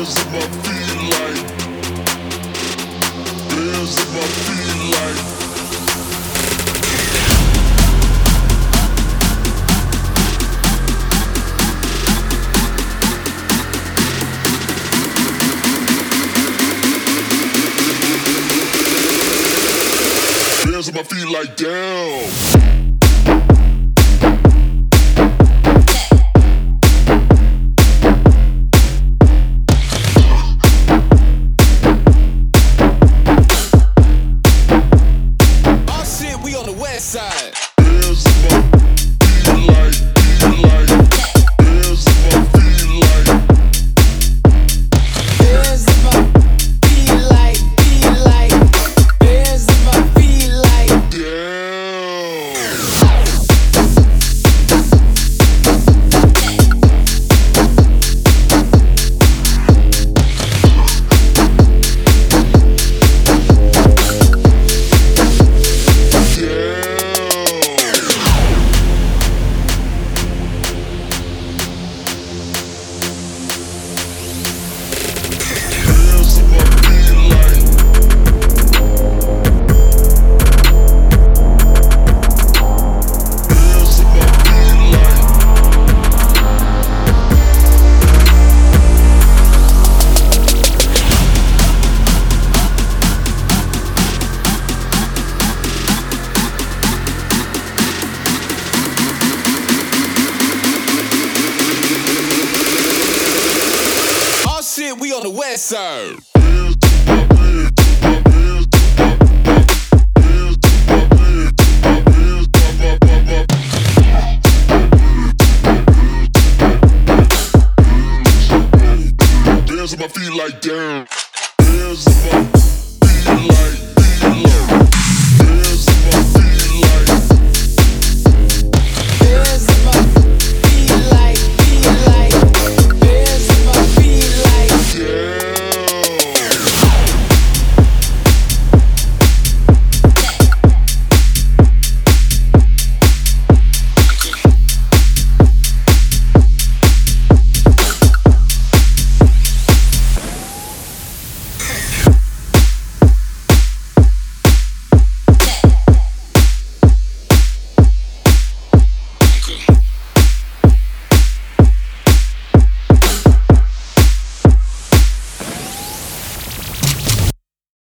Bands in my feet like. My feet like. on my feet like down. Dance Dancing my feet like damn.